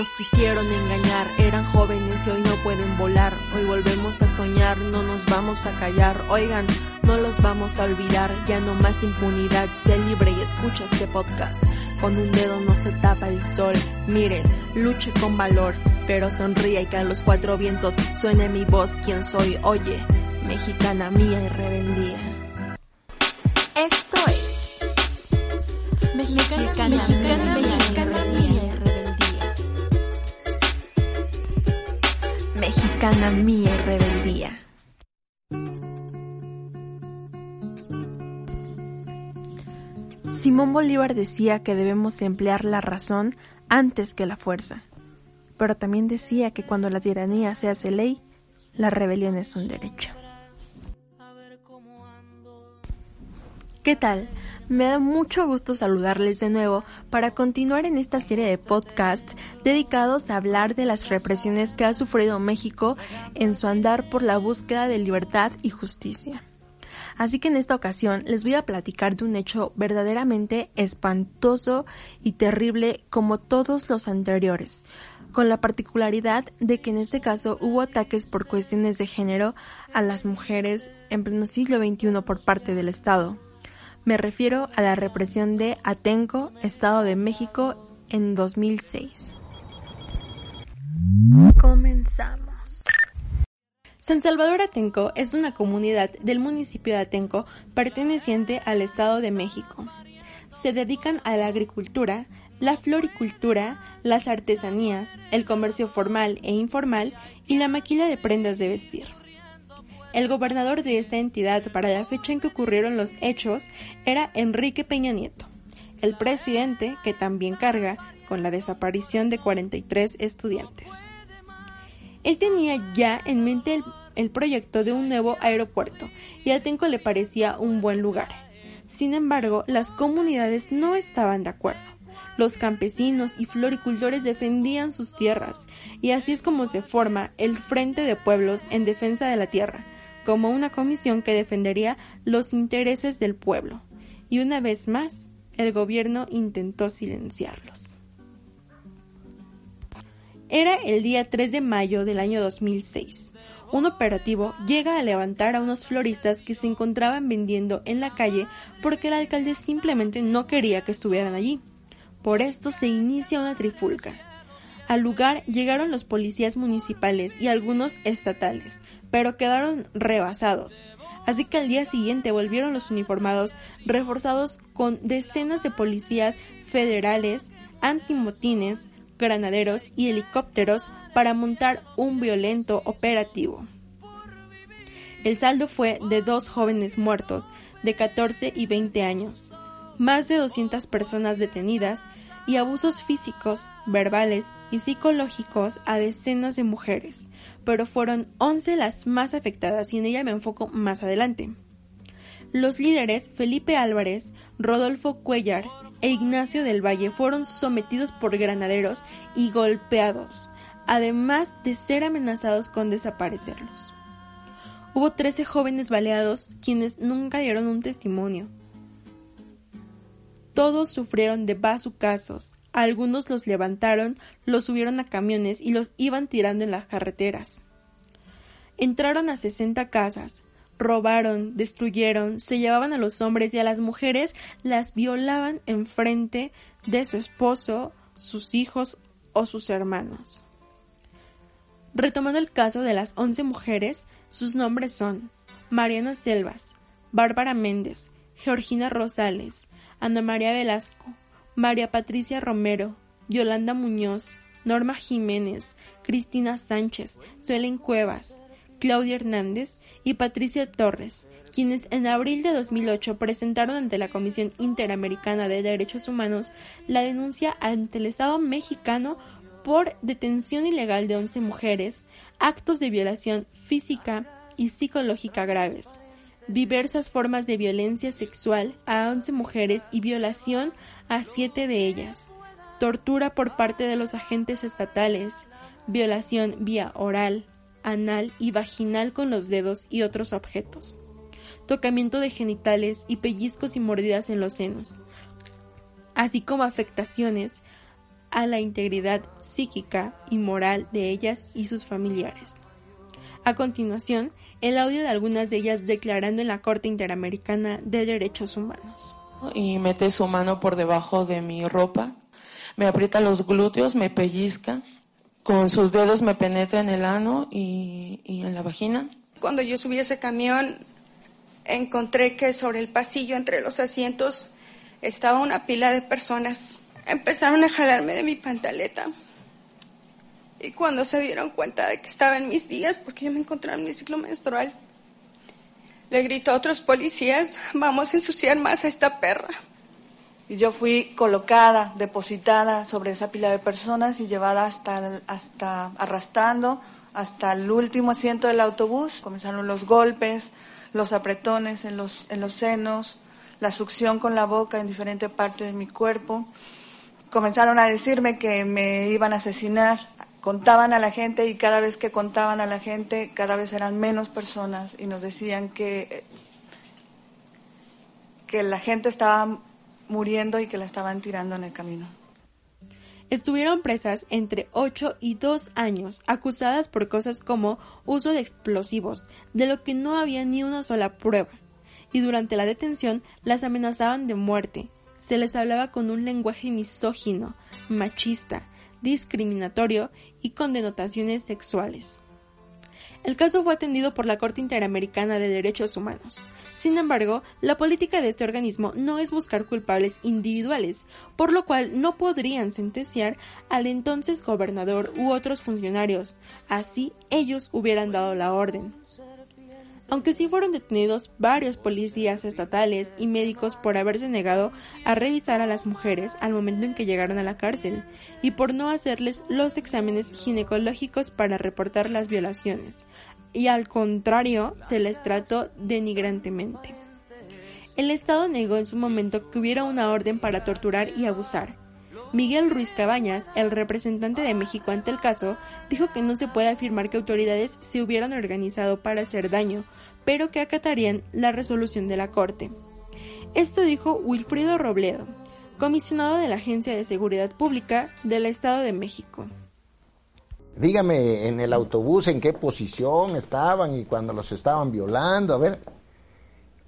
Nos quisieron engañar, eran jóvenes y hoy no pueden volar. Hoy volvemos a soñar, no nos vamos a callar. Oigan, no los vamos a olvidar, ya no más impunidad. Sé libre y escucha este podcast. Con un dedo no se tapa el sol. Miren, luche con valor, pero sonríe y que a los cuatro vientos suene mi voz. ¿Quién soy? Oye, mexicana mía y rebeldía. Esto es Mexicana, mexicana, mexicana, mexicana Y rebeldía. Simón Bolívar decía que debemos emplear la razón antes que la fuerza, pero también decía que cuando la tiranía se hace ley, la rebelión es un derecho. ¿Qué tal? Me da mucho gusto saludarles de nuevo para continuar en esta serie de podcasts dedicados a hablar de las represiones que ha sufrido México en su andar por la búsqueda de libertad y justicia. Así que en esta ocasión les voy a platicar de un hecho verdaderamente espantoso y terrible como todos los anteriores, con la particularidad de que en este caso hubo ataques por cuestiones de género a las mujeres en pleno siglo XXI por parte del Estado. Me refiero a la represión de Atenco, Estado de México, en 2006. Comenzamos. San Salvador Atenco es una comunidad del municipio de Atenco perteneciente al Estado de México. Se dedican a la agricultura, la floricultura, las artesanías, el comercio formal e informal y la maquila de prendas de vestir. El gobernador de esta entidad para la fecha en que ocurrieron los hechos era Enrique Peña Nieto, el presidente que también carga con la desaparición de 43 estudiantes. Él tenía ya en mente el, proyecto de un nuevo aeropuerto y Atenco le parecía un buen lugar. Sin embargo, las comunidades no estaban de acuerdo. Los campesinos y floricultores defendían sus tierras, y así es como se forma el Frente de Pueblos en Defensa de la Tierra, como una comisión que defendería los intereses del pueblo. Y una vez más, el gobierno intentó silenciarlos. Era el día 3 de mayo del año 2006. Un operativo llega a levantar a unos floristas que se encontraban vendiendo en la calle porque el alcalde simplemente no quería que estuvieran allí. Por esto se inicia una trifulca. Al lugar llegaron los policías municipales y algunos estatales, pero quedaron rebasados. Así que al día siguiente volvieron los uniformados reforzados con decenas de policías federales, antimotines, granaderos y helicópteros para montar un violento operativo. El saldo fue de dos jóvenes muertos de 14 y 20 años, más de 200 personas detenidas y abusos físicos, verbales y psicológicos a decenas de mujeres, pero fueron 11 las más afectadas y en ella me enfoco más adelante. Los líderes Felipe Álvarez, Rodolfo Cuellar e Ignacio del Valle fueron sometidos por granaderos y golpeados, además de ser amenazados con desaparecerlos. Hubo 13 jóvenes baleados quienes nunca dieron un testimonio. Todos sufrieron de bazucazos, algunos los levantaron, los subieron a camiones y los iban tirando en las carreteras. Entraron a 60 casas, robaron, destruyeron, se llevaban a los hombres y a las mujeres las violaban en frente de su esposo, sus hijos o sus hermanos. Retomando el caso de las 11 mujeres, sus nombres son Mariana Selvas, Bárbara Méndez, Georgina Rosales, Ana María Velasco, María Patricia Romero, Yolanda Muñoz, Norma Jiménez, Cristina Sánchez, Suelen Cuevas, Claudia Hernández y Patricia Torres, quienes en abril de 2008 presentaron ante la Comisión Interamericana de Derechos Humanos la denuncia ante el Estado mexicano por detención ilegal de 11 mujeres, actos de violación física y psicológica graves, diversas formas de violencia sexual a 11 mujeres y violación a 7 de ellas, tortura por parte de los agentes estatales, violación vía oral, anal y vaginal con los dedos y otros objetos, tocamiento de genitales y pellizcos y mordidas en los senos, así como afectaciones a la integridad psíquica y moral de ellas y sus familiares. A continuación, el audio de algunas de ellas declarando en la Corte Interamericana de Derechos Humanos. Y mete su mano por debajo de mi ropa, me aprieta los glúteos, me pellizca, con sus dedos me penetra en el ano y, y en la vagina. Cuando yo subí ese camión, encontré que sobre el pasillo entre los asientos estaba una pila de personas. Empezaron a jalarme de mi pantaleta. Y cuando se dieron cuenta de que estaba en mis días, porque yo me encontraba en mi ciclo menstrual, le gritó a otros policías, vamos a ensuciar más a esta perra. Y yo fui colocada, depositada sobre esa pila de personas y llevada hasta, hasta arrastrando hasta el último asiento del autobús. Comenzaron los golpes, los apretones en los, en los senos, la succión con la boca en diferentes partes de mi cuerpo. Comenzaron a decirme que me iban a asesinar contaban a la gente y cada vez que contaban a la gente, cada vez eran menos personas y nos decían que, que la gente estaba muriendo y que la estaban tirando en el camino. Estuvieron presas entre 8 y 2 años, acusadas por cosas como uso de explosivos, de lo que no había ni una sola prueba. Y durante la detención las amenazaban de muerte. Se les hablaba con un lenguaje misógino, machista, discriminatorio y con denotaciones sexuales. El caso fue atendido por la Corte Interamericana de Derechos Humanos. Sin embargo, la política de este organismo no es buscar culpables individuales, por lo cual no podrían sentenciar al entonces gobernador u otros funcionarios, así ellos hubieran dado la orden aunque sí fueron detenidos varios policías estatales y médicos por haberse negado a revisar a las mujeres al momento en que llegaron a la cárcel y por no hacerles los exámenes ginecológicos para reportar las violaciones, y al contrario se les trató denigrantemente. El Estado negó en su momento que hubiera una orden para torturar y abusar, Miguel Ruiz Cabañas, el representante de México ante el caso, dijo que no se puede afirmar que autoridades se hubieran organizado para hacer daño, pero que acatarían la resolución de la Corte. Esto dijo Wilfrido Robledo, comisionado de la Agencia de Seguridad Pública del Estado de México. Dígame en el autobús en qué posición estaban y cuando los estaban violando. A ver,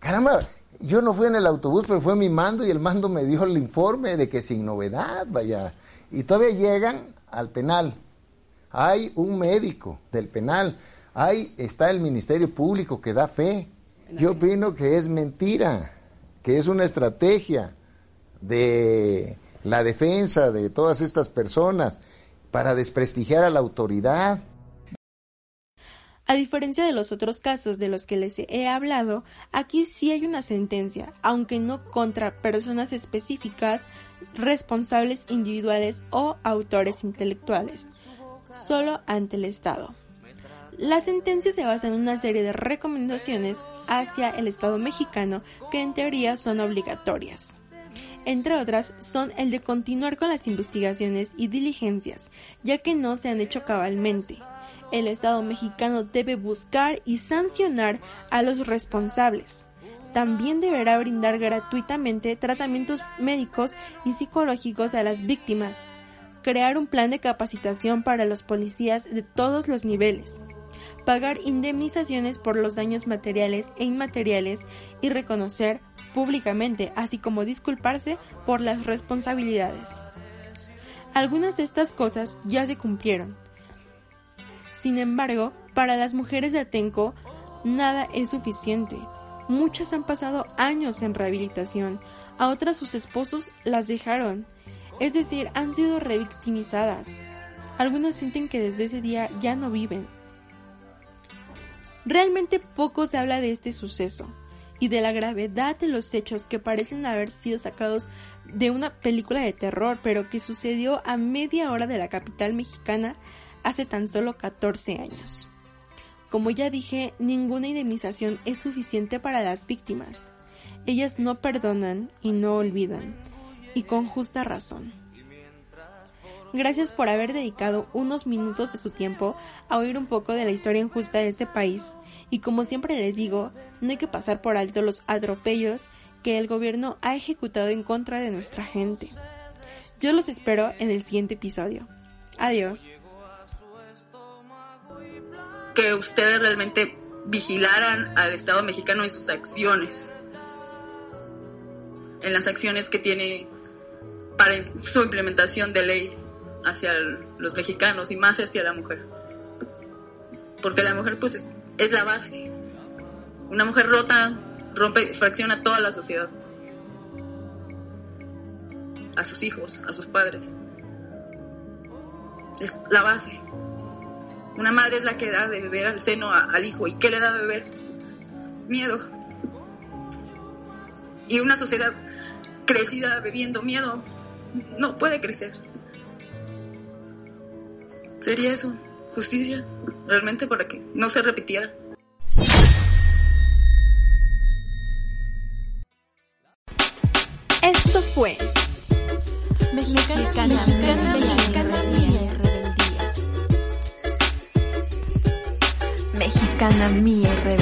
caramba, yo no fui en el autobús, pero fue mi mando y el mando me dio el informe de que sin novedad, vaya. Y todavía llegan al penal. Hay un médico del penal Ahí está el Ministerio Público que da fe. Yo opino que es mentira, que es una estrategia de la defensa de todas estas personas para desprestigiar a la autoridad. A diferencia de los otros casos de los que les he hablado, aquí sí hay una sentencia, aunque no contra personas específicas, responsables individuales o autores intelectuales, solo ante el Estado. La sentencia se basa en una serie de recomendaciones hacia el Estado mexicano que en teoría son obligatorias. Entre otras, son el de continuar con las investigaciones y diligencias, ya que no se han hecho cabalmente. El Estado mexicano debe buscar y sancionar a los responsables. También deberá brindar gratuitamente tratamientos médicos y psicológicos a las víctimas, crear un plan de capacitación para los policías de todos los niveles, pagar indemnizaciones por los daños materiales e inmateriales y reconocer públicamente, así como disculparse por las responsabilidades. Algunas de estas cosas ya se cumplieron. Sin embargo, para las mujeres de Atenco, nada es suficiente. Muchas han pasado años en rehabilitación, a otras sus esposos las dejaron, es decir, han sido revictimizadas. Algunas sienten que desde ese día ya no viven Realmente poco se habla de este suceso. y de la gravedad de los hechos que parecen haber sido sacados de una película de terror, pero que sucedió a media hora de la capital mexicana hace tan solo 14 años. Como ya dije, ninguna indemnización es suficiente para las víctimas. Ellas no perdonan y no olvidan, y con justa razón. Gracias por haber dedicado unos minutos de su tiempo a oír un poco de la historia injusta de este país, y como siempre les digo, no hay que pasar por alto los atropellos que el gobierno ha ejecutado en contra de nuestra gente. Yo los espero en el siguiente episodio. Adiós. Que ustedes realmente vigilaran al Estado mexicano en sus acciones, en las acciones que tiene para su implementación de ley hacia los mexicanos y más hacia la mujer. Porque la mujer pues es, la base. Una mujer rota rompe, fracciona toda la sociedad. A sus hijos, a sus padres. Es la base. Una madre es la que da de beber al seno al hijo. ¿Y qué le da de beber? Miedo. Y una sociedad crecida bebiendo miedo no puede crecer. ¿Sería eso justicia realmente para que no se repitiera? Esto fue Mexicana, mexicana, mexicana, mía rebeldía. Mexicana, mía rebeldía.